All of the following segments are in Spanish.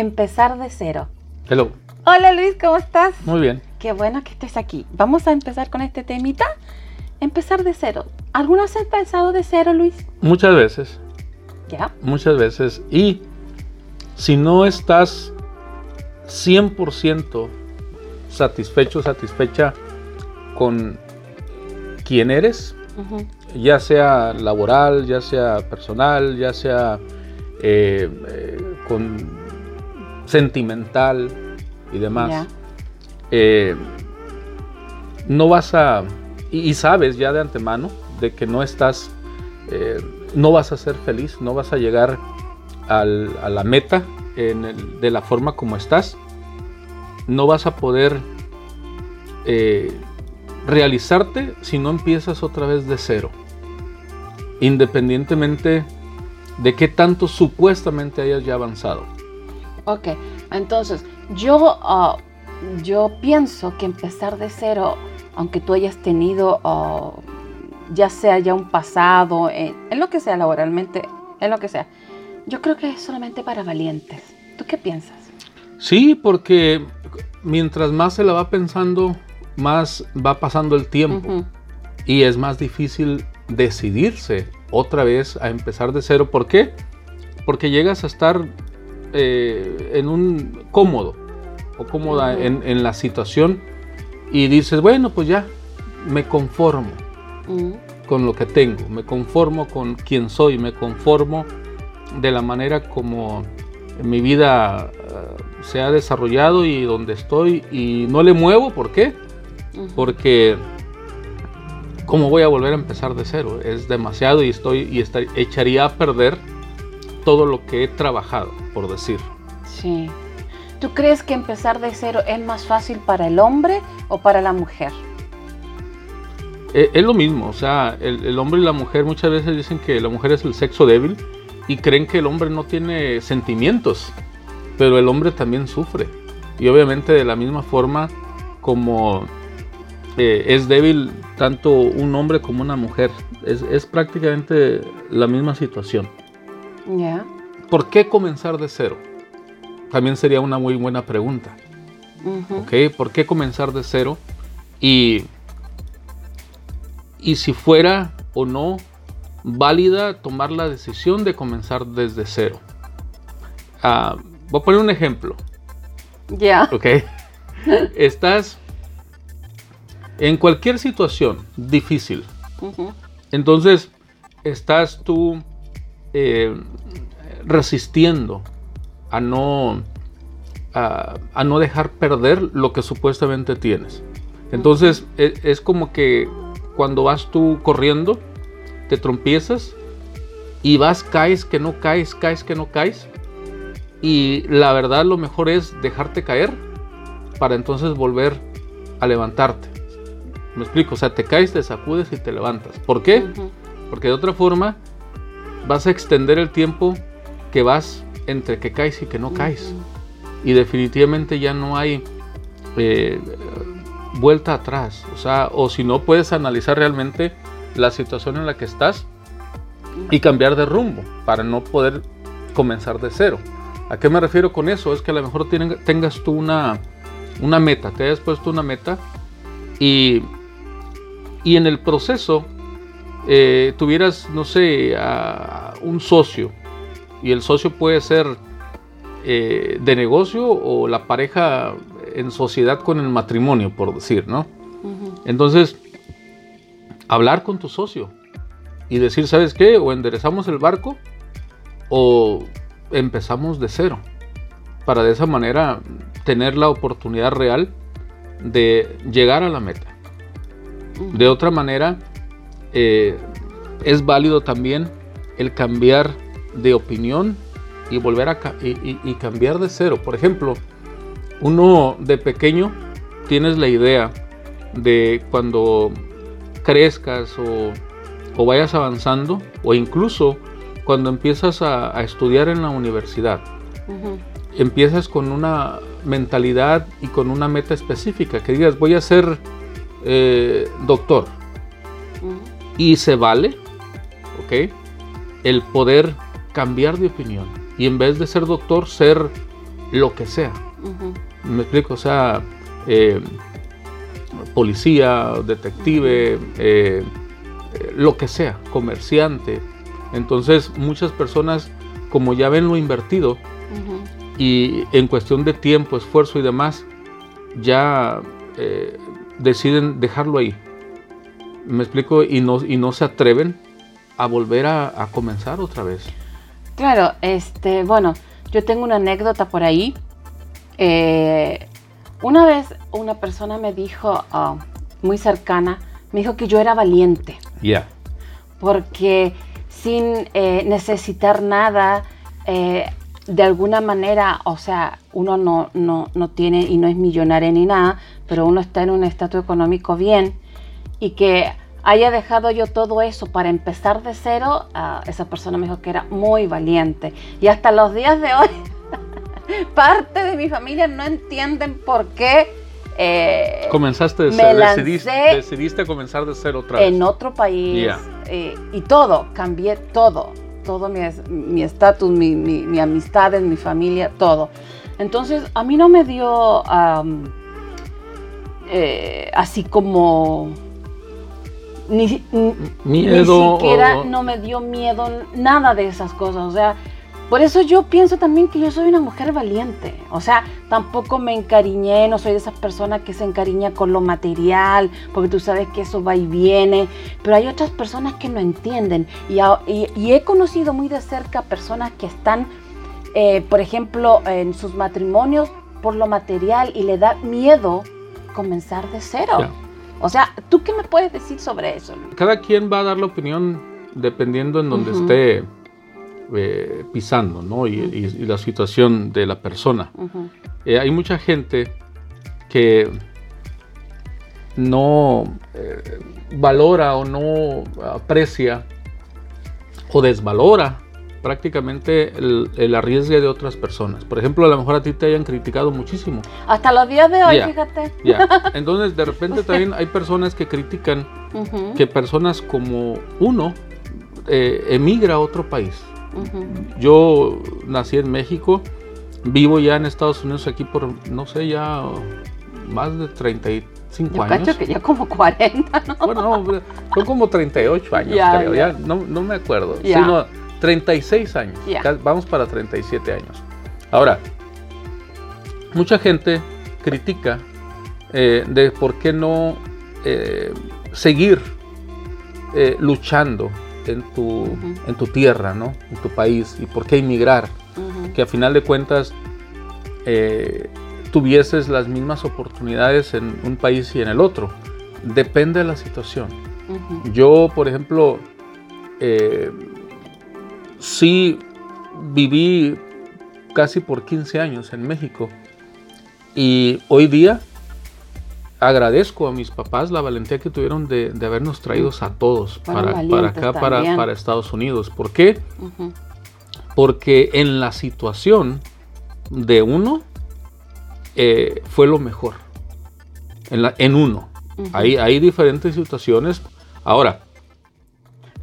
empezar de cero. Hello. Hola Luis, ¿cómo estás? Muy bien. Qué bueno que estés aquí. Vamos a empezar con este temita. Empezar de cero. ¿Alguna vez has empezado de cero, Luis? Muchas veces. Ya. Muchas veces. Y si no estás 100% satisfecho, satisfecha con quién eres, ya sea laboral, ya sea personal, ya sea eh, eh, con sentimental y demás, eh, no vas a, y, y sabes ya de antemano de que no estás, eh, no vas a ser feliz, no vas a llegar al- a la meta en el- de la forma como estás, no vas a poder eh, realizarte si no empiezas otra vez de cero, independientemente de qué tanto supuestamente hayas ya avanzado. Ok, entonces yo, ah, yo pienso que empezar de cero, aunque tú hayas tenido ah, ya sea ya un pasado, en, en lo que sea laboralmente, en lo que sea, yo creo que es solamente para valientes. ¿Tú qué piensas? Sí, porque mientras más se la va pensando, más va pasando el tiempo y es más difícil decidirse otra vez a empezar de cero. ¿Por qué? Porque llegas a estar eh, en un cómodo o cómoda Ujú. en, en la situación y dices, bueno, pues ya, me conformo con lo que tengo, me conformo con quien soy, me conformo de la manera como mi vida eh, se ha desarrollado y donde estoy y no le muevo, ¿por qué? Porque ¿cómo voy a volver a empezar de cero? Es demasiado y estoy y estar- echaría a perder todo lo que he trabajado, por decir. Sí. ¿Tú crees que empezar de cero es más fácil para el hombre o para la mujer? Eh, es lo mismo, o sea, el, el hombre y la mujer muchas veces dicen que la mujer es el sexo débil y creen que el hombre no tiene sentimientos, pero el hombre también sufre. Y obviamente de la misma forma como eh, es débil tanto un hombre como una mujer, es, es prácticamente la misma situación. ¿Por qué comenzar de cero? También sería una muy buena pregunta. ¿ok? ¿Por qué comenzar de cero? Y, y si fuera o no válida tomar la decisión de comenzar desde cero. Ah, voy a poner un ejemplo, Ya. ¿ok? Estás en cualquier situación difícil. Entonces, estás tú eh, resistiendo a no, a, a no dejar perder lo que supuestamente tienes. Entonces, e- es, como que cuando vas tú corriendo, te trompiezas y vas, caes, que no caes, caes, que no caes. Y la verdad lo mejor es dejarte caer para entonces volver a levantarte. Me explico, o sea, te caes, te sacudes y te levantas. ¿Por qué? Porque de otra forma vas a extender el tiempo que vas entre que caes y que no caes. Y definitivamente ya no hay eh, vuelta atrás. O sea, o si no puedes analizar realmente la situación en la que estás y cambiar de rumbo para no poder comenzar de cero. ¿A qué me refiero con eso? Es que a lo mejor tienen- tengas tú una, una meta, te hayas puesto una meta y, y en el proceso eh, tuvieras, no sé, a un socio y el socio puede ser eh, de negocio o la pareja en sociedad con el matrimonio, por decir, ¿no? Entonces, hablar con tu socio y decir, ¿sabes qué? O enderezamos el barco o empezamos de cero. Para de esa manera tener la oportunidad real de llegar a la meta. De otra manera, eh, es válido también el cambiar de opinión y volver a ca- y, y- y cambiar de cero. Por ejemplo, uno de pequeño tienes la idea de cuando crezcas o, o vayas avanzando o incluso cuando empiezas a, a estudiar en la universidad. Empiezas con una mentalidad y con una meta específica, que digas voy a ser eh, doctor. Y se vale, ¿ok? El poder cambiar de opinión y en vez de ser doctor, ser lo que sea. Me explico, o sea, eh, policía, detective, eh, lo que sea, comerciante. Entonces muchas personas, como ya ven lo invertido, y en cuestión de tiempo, esfuerzo y demás, ya eh, deciden dejarlo ahí. Me explico, y no, y no se atreven a volver a, comenzar otra vez. Claro, este, bueno, yo tengo una anécdota por ahí. Eh, una vez una persona me dijo, ah, muy cercana, me dijo que yo era valiente. Ya. Porque sin eh, necesitar nada, de alguna manera, o sea, uno no, no, no, tiene y no es millonario ni nada, pero uno está en un estatus económico bien y que haya dejado yo todo eso para empezar de cero, esa persona me dijo que era muy valiente. Y hasta los días de hoy, parte de mi familia no entienden por qué. Eh, Comenzaste de cero, decidiste, decidiste, comenzar de cero otra vez. En otro país. Eh, y todo, cambié todo todo mi estatus, mi, mi, mi, amistades, mi familia, todo. Entonces, a mí no me dio eh, así como ni, miedo. Ni siquiera no me dio miedo nada de esas cosas. O sea, por eso yo pienso también que yo soy una mujer valiente. O sea, tampoco me encariñé, no soy de esas personas que se encariña con lo material, porque tú sabes que eso va y viene. Pero hay otras personas que no entienden. Y, he conocido muy de cerca personas que están, eh, por ejemplo, en sus matrimonios por lo material y le da miedo comenzar de cero. O sea, ¿tú qué me puedes decir sobre eso? Cada quien va a dar la opinión dependiendo en donde esté eh, pisando, ¿no? Y, la situación de la persona. Eh, hay mucha gente que no eh, valora o no aprecia o desvalora prácticamente el, el, arriesgue de otras personas. Por ejemplo, a lo mejor a ti te hayan criticado muchísimo. Hasta los días de hoy, fíjate. Entonces, de repente también hay personas que critican que personas como uno emigra a otro país. Yo nací en México, vivo ya en Estados Unidos aquí por, no sé, ya más de 35 Yo años. Cacho que ya como 40, ¿no? Bueno, no, son como 38 años, creo, ya, no, no, me acuerdo. Sino 36 años, vamos para 37 años. Ahora, mucha gente critica eh, de por qué no eh, seguir eh, luchando en tu, en tu tierra, ¿no? En tu país. ¿Y por qué emigrar? Que a final de cuentas tuvieses las mismas oportunidades en un país y en el otro. Depende de la situación. Yo, por ejemplo, eh, sí viví casi por 15 años en México y hoy día agradezco a mis papás la valentía que tuvieron de, habernos traídos a todos para, acá, para, Estados Unidos. ¿Por qué? Porque en la situación de uno eh, fue lo mejor. En, la, en uno. hay, hay diferentes situaciones. Ahora,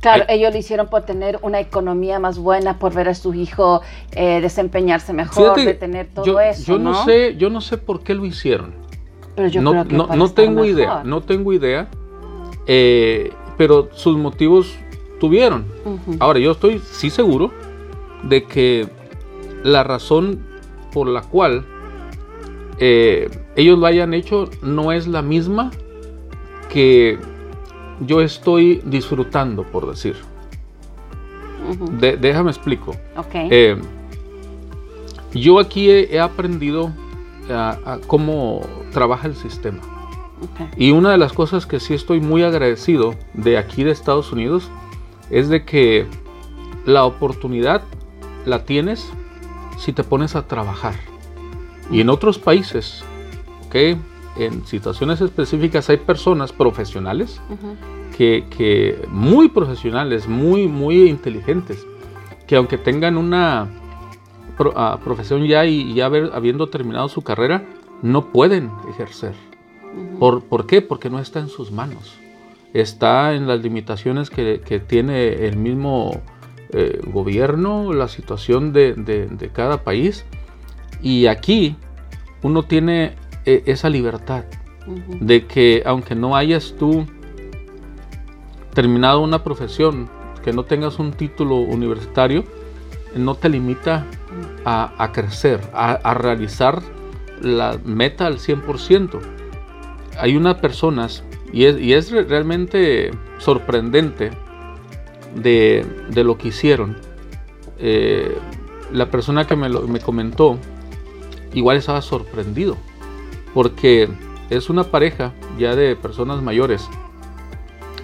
Claro, ellos lo hicieron por tener una economía más buena, por ver a su hijo eh, desempeñarse mejor, de tener todo eso. Yo ¿no? sé, yo no sé por qué lo hicieron no, no, tengo idea, no tengo idea, eh, pero sus motivos tuvieron. Ahora, yo estoy sí seguro de que la razón por la cual eh, ellos lo hayan hecho no es la misma que yo estoy disfrutando, por decir. déjame explico. Eh, yo aquí he aprendido a, cómo trabaja el sistema. Y una de las cosas que sí estoy muy agradecido de aquí de Estados Unidos es de que la oportunidad la tienes si te pones a trabajar. Y en otros países, ¿okay? En situaciones específicas hay personas profesionales que, que, muy profesionales, muy, muy inteligentes, que aunque tengan una profesión ya y ya habiendo terminado su carrera, no pueden ejercer. ¿Por, ¿Por, qué? Porque no está en sus manos. Está en las limitaciones que, que tiene el mismo eh, gobierno, la situación de, de, cada país. Y aquí uno tiene eh, esa libertad de que aunque no hayas tú terminado una profesión, que no tengas un título universitario, no te limita a, crecer, a, realizar la meta al 100%. Hay unas personas, y es, realmente sorprendente de, lo que hicieron. Eh, la persona que me, me comentó, igual estaba sorprendido, porque es una pareja ya de personas mayores,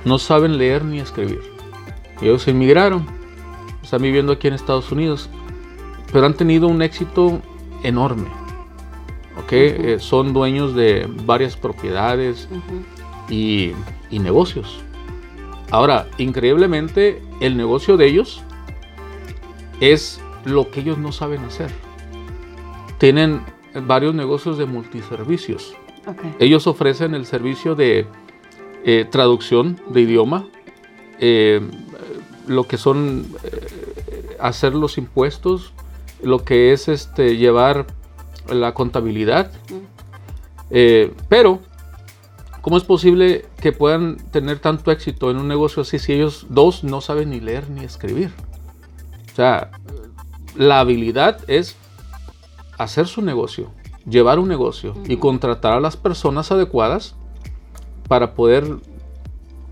no saben leer ni escribir. Ellos emigraron, están viviendo aquí en Estados Unidos, pero han tenido un éxito enorme. Eh, son dueños de varias propiedades y, y negocios. Ahora, increíblemente, el negocio de ellos es lo que ellos no saben hacer. Tienen varios negocios de multiservicios. Ellos ofrecen el servicio de eh, traducción de idioma, eh, lo que son eh, hacer los impuestos, lo que es este, llevar la contabilidad. pero, ¿cómo es posible que puedan tener tanto éxito en un negocio así si ellos dos no saben ni leer ni escribir? O sea, la habilidad es hacer su negocio, llevar un negocio y contratar a las personas adecuadas para poder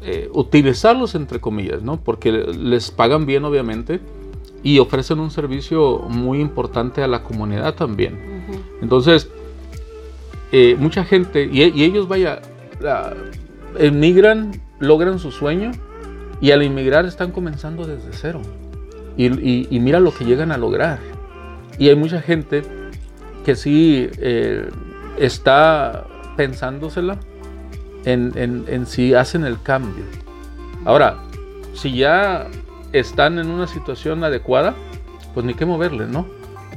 eh, utilizarlos entre comillas, ¿no? Porque les pagan bien obviamente y ofrecen un servicio muy importante a la comunidad también. Entonces, eh, mucha gente, y, ellos vaya, emigran, logran su sueño y al inmigrar están comenzando desde cero. Y, mira lo que llegan a lograr. Y hay mucha gente que sí eh, está pensándosela en, si hacen el cambio. Ahora, si ya están en una situación adecuada, pues ni qué moverle, ¿no?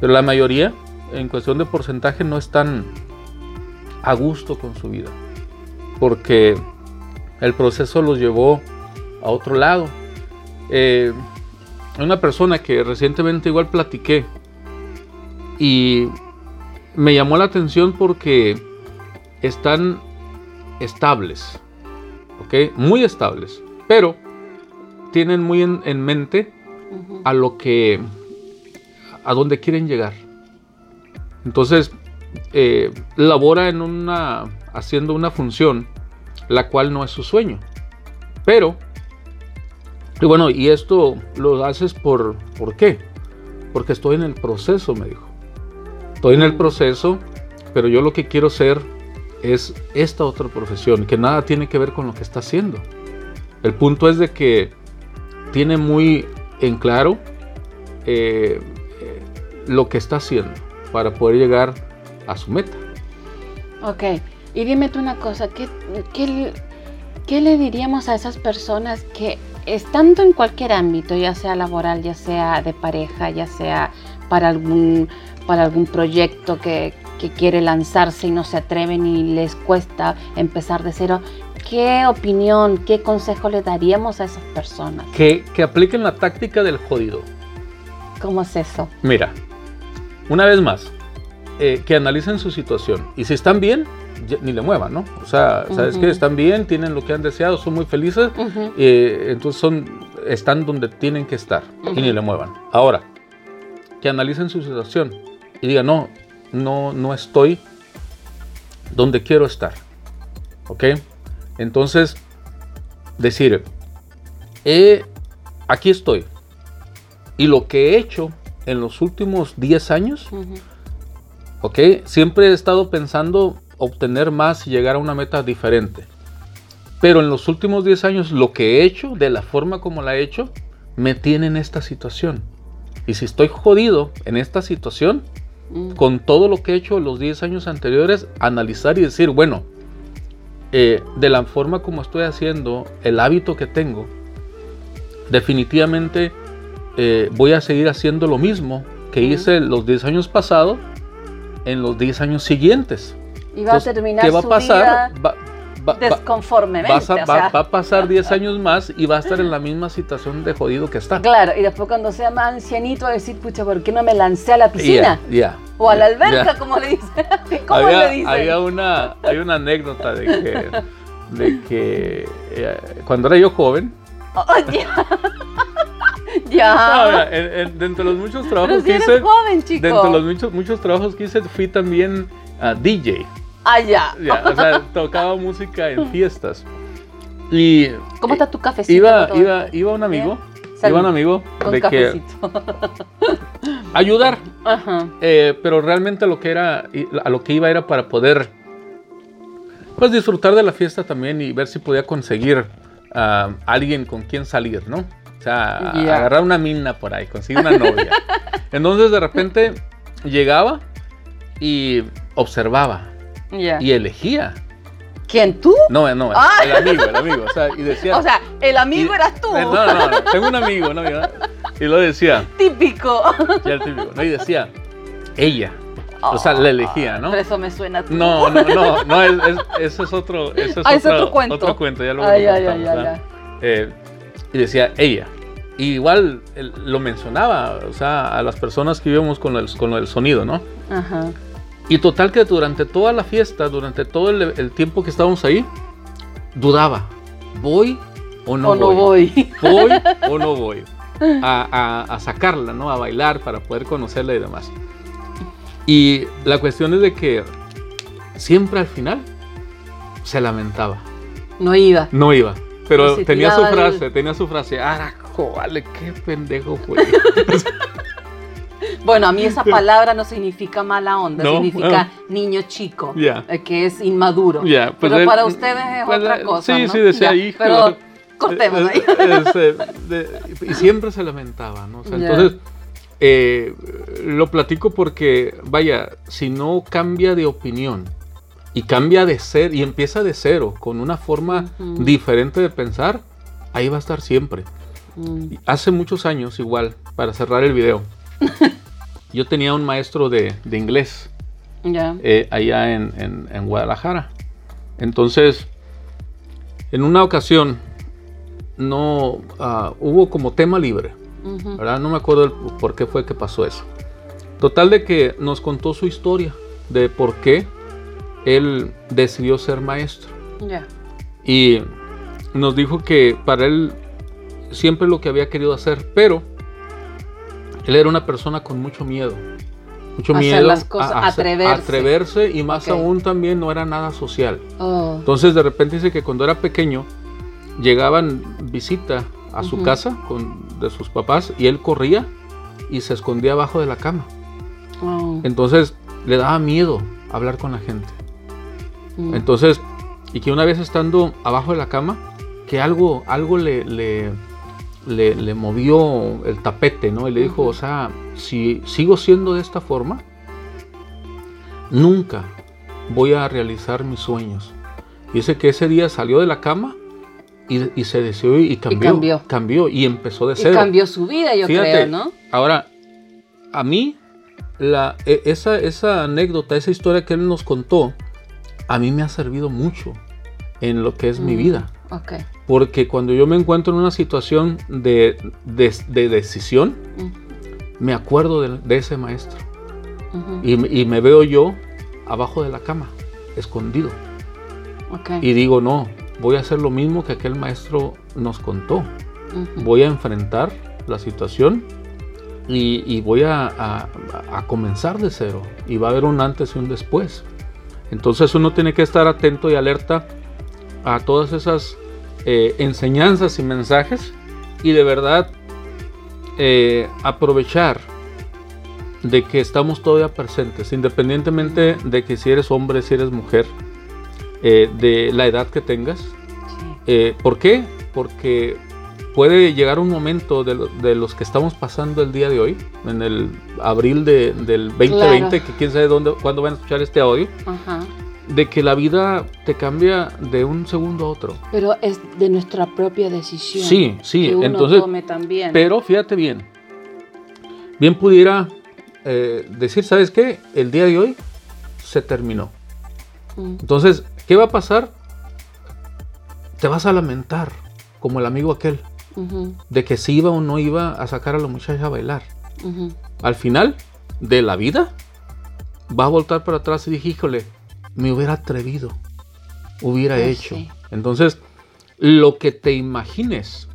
Pero la mayoría, en cuestión de porcentaje, no están a gusto con su vida. Porque el proceso los llevó a otro lado. Eh, una persona que recientemente igual platiqué y me llamó la atención porque están estables, ¿ok? Muy estables, pero tienen muy en, mente a lo que, a dónde quieren llegar. Entonces, eh, labora en una, haciendo una función, la cual no es su sueño. Pero, y bueno, y esto lo haces por, ¿por qué? Porque estoy en el proceso, me dijo. Estoy en el proceso, pero yo lo que quiero ser es esta otra profesión, que nada tiene que ver con lo que está haciendo. El punto es de que tiene muy en claro eh, eh, lo que está haciendo para poder llegar a su meta. Ok, y dime tú una cosa, ¿qué, qué, le diríamos a esas personas que estando en cualquier ámbito, ya sea laboral, ya sea de pareja, ya sea para algún, para algún proyecto que, que quiere lanzarse y no se atreven y les cuesta empezar de cero, ¿qué opinión, qué consejo le daríamos a esas personas? Que, que apliquen la táctica del jodido. ¿Cómo es eso? Mira, una vez más, eh, que analicen su situación y si están bien, ni le muevan, ¿no? O sea, ¿sabes que Están bien, tienen lo que han deseado, son muy felices, eh, entonces son, están donde tienen que estar y ni le muevan. Ahora, que analicen su situación y digan, no, no, no estoy donde quiero estar. ¿Ok? Entonces, decir, eh, aquí estoy. Y lo que he hecho en los últimos 10 años, ¿ok? Siempre he estado pensando obtener más y llegar a una meta diferente. Pero en los últimos 10 años lo que he hecho, de la forma como la he hecho, me tiene en esta situación. Y si estoy jodido en esta situación, Mm. con todo lo que he hecho los 10 años anteriores, analizar y decir, bueno, eh, de la forma como estoy haciendo, el hábito que tengo, definitivamente eh, voy a seguir haciendo lo mismo que hice los 10 años pasados en los 10 años siguientes. Y va a terminar ¿Qué va a pasar? va- va- desconformemente. vas a- o va, sea, va a pasar 10 años más y va a estar en la misma situación de jodido que está. Claro, y después cuando sea más ancianito va a decir, pucha, ¿por qué no me lancé a la piscina? Ya. O a la alberca, como le dicen. ¿Cómo había, le dicen? había una, hay una anécdota de que, de que eh, cuando era yo joven, Oh, ya. ya. no, mira, en- en- dentro de los muchos trabajos si que eres hice, joven, chico. dentro de los muchos, muchos trabajos que hice, fui también a DJ. Ah, ya. Ya, o sea, tocaba música en fiestas. Y ¿Cómo está tu cafecito? iba, iba, iba un amigo, Salud. iba un amigo Con de que cafecito. ayudar, Ajá. eh, pero realmente lo que era, a lo que iba era para poder, pues disfrutar de la fiesta también y ver si podía conseguir a alguien con quien salir, ¿no? O sea, agarrar una mina por ahí, conseguir una novia. Entonces de repente llegaba y observaba Ya. y elegía. ¿Quién tú? No, no, Ah. el amigo, el amigo. O sea, y decía. O sea, el amigo y- eras tú. Eh, No, no, no, tengo un amigo, un amigo. Y lo decía, Típico. ya el típico, ¿no? Y decía, ella. O sea, la elegía, ¿no? Pero eso me suena a tú. No, no, no, no, es, es- eso es otro, eso es Ah, es otro, otro cuento. otro cuento, ya lo Ay, ay, ay, Eh, y decía ella. Y igual él lo mencionaba, o sea, a las personas que íbamos con el, con el sonido, ¿no? Ajá. Y total que durante toda la fiesta, durante todo el, el tiempo que estábamos ahí, dudaba, ¿voy o no o no voy. voy o no voy a, a- a sacarla, ¿no? A bailar para poder conocerla y demás. Y la cuestión es de que siempre al final se lamentaba, No iba. no iba. Pero tenía su frase, tenía su frase, arajo, vale, qué pendejo fue. Bueno, a mí esa palabra no significa mala onda, No, significa ah. niño chico, eh, que es inmaduro. Pues pero para ustedes es pues, otra eh, cosa. sí, ¿no? sí, decía, hijo. Pero cortemos ahí. Eh, este, de- y siempre se lamentaba, ¿no? O sea, Ya. Entonces, eh, lo platico porque, vaya, si no cambia de opinión y cambia de ser y empieza de cero con una forma diferente de pensar, ahí va a estar siempre. Mm, Hace muchos años, igual, para cerrar el video, yo tenía un maestro de, de inglés eh, allá en, en- en Guadalajara. Entonces, en una ocasión, no ah, hubo como tema libre. ¿verdad? No me acuerdo el- por qué fue que pasó eso. Total de que nos contó su historia de por qué él decidió ser maestro. Y nos dijo que para él siempre lo que había querido hacer, pero él era una persona con mucho miedo. Mucho Hacer miedo las cosas, a, atreverse. atreverse y más aún también no era nada social. Oh. Entonces de repente dice que cuando era pequeño llegaban visita a su casa con, de sus papás y él corría y se escondía abajo de la cama. Oh. Entonces le daba miedo hablar con la gente. Mm. Entonces, y que una vez estando abajo de la cama, que algo, algo le, le, le, le movió el tapete, ¿no? Y le dijo, o sea, si sigo siendo de esta forma, nunca voy a realizar mis sueños. Dice que ese día salió de la cama y, y se deseó y cambió, cambió. cambió y empezó de y cero. cambió su vida, yo Fíjate, creo, ¿no? Ahora, a mí, la, e- esa, esa anécdota, esa historia que él nos contó, a mí me ha servido mucho en lo que es mi Mm, vida. Ok. Porque cuando yo me encuentro en una situación de, de- de decisión, me acuerdo de, de ese maestro. Y, me- y me veo yo abajo de la cama, escondido. Y digo, no, voy a hacer lo mismo que aquel maestro nos contó. voy a enfrentar la situación y, y voy a, a- a comenzar de cero. Y va a haber un antes y un después. Entonces uno tiene que estar atento y alerta a todas esas eh, enseñanzas y mensajes y de verdad eh, aprovechar de que estamos todavía presentes, independientemente de que si eres hombre, si eres mujer, eh, de la edad que tengas, eh, ¿Por qué? Porque puede llegar un momento de, lo- de los que estamos pasando el día de hoy, en el abril de- del 2020, Claro. que quién sabe dónde, cuándo van a escuchar este audio, Ajá. De que la vida te cambia de un segundo a otro. Pero es de nuestra propia decisión. Sí, sí, Que uno entonces, tome también. pero fíjate bien, bien pudiera eh, decir, ¿sabes qué? El día de hoy se terminó. Mm, Entonces, ¿qué va a pasar? te vas a lamentar, como el amigo aquel, de que si iba o no iba a sacar a la muchacha a bailar. Al final de la vida, va a voltar para atrás y dije, híjole, me hubiera atrevido, hubiera pues hecho. Entonces, lo que te imagines,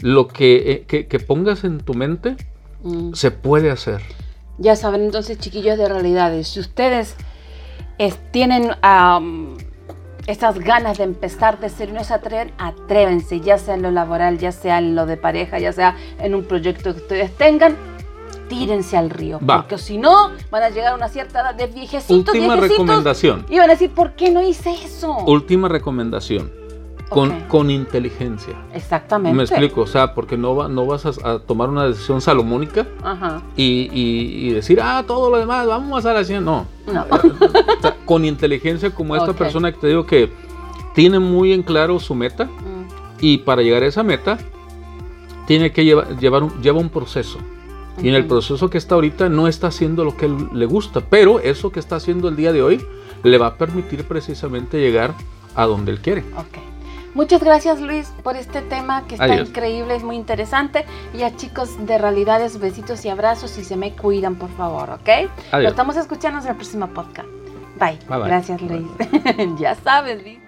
lo que, eh, pongas en tu mente, mm. se puede hacer. Ya saben, entonces, chiquillos de realidades, si ustedes tienen estas ganas de empezar de ser no se atreven, atrévense, ya sea en lo laboral, ya sea en lo de pareja, ya sea en un proyecto que ustedes tengan, tírense al río. Porque si no, van a llegar a una cierta edad de viejecitos. Última recomendación. Y van a decir, ¿por qué no hice eso? Última recomendación. Con, con, inteligencia. Exactamente. Me explico, o sea, porque no, va, no vas a, tomar una decisión salomónica Y, y, decir, ah, todo lo demás, vamos a hacer así. No. no. con inteligencia, como esta persona que te digo que tiene muy en claro su meta mm. y para llegar a esa meta tiene que llevar, llevar un, lleva un proceso. Y en el proceso que está ahorita no está haciendo lo que le gusta, pero eso que está haciendo el día de hoy le va a permitir precisamente llegar a donde él quiere. Ok. Muchas gracias Luis por este tema que está increíble, es muy interesante. Y a chicos de realidades, besitos y abrazos y se me cuidan por favor, ¿ok? Adiós. Lo estamos escuchando en el próximo podcast. Bye. Gracias Luis. ya sabes, Luis.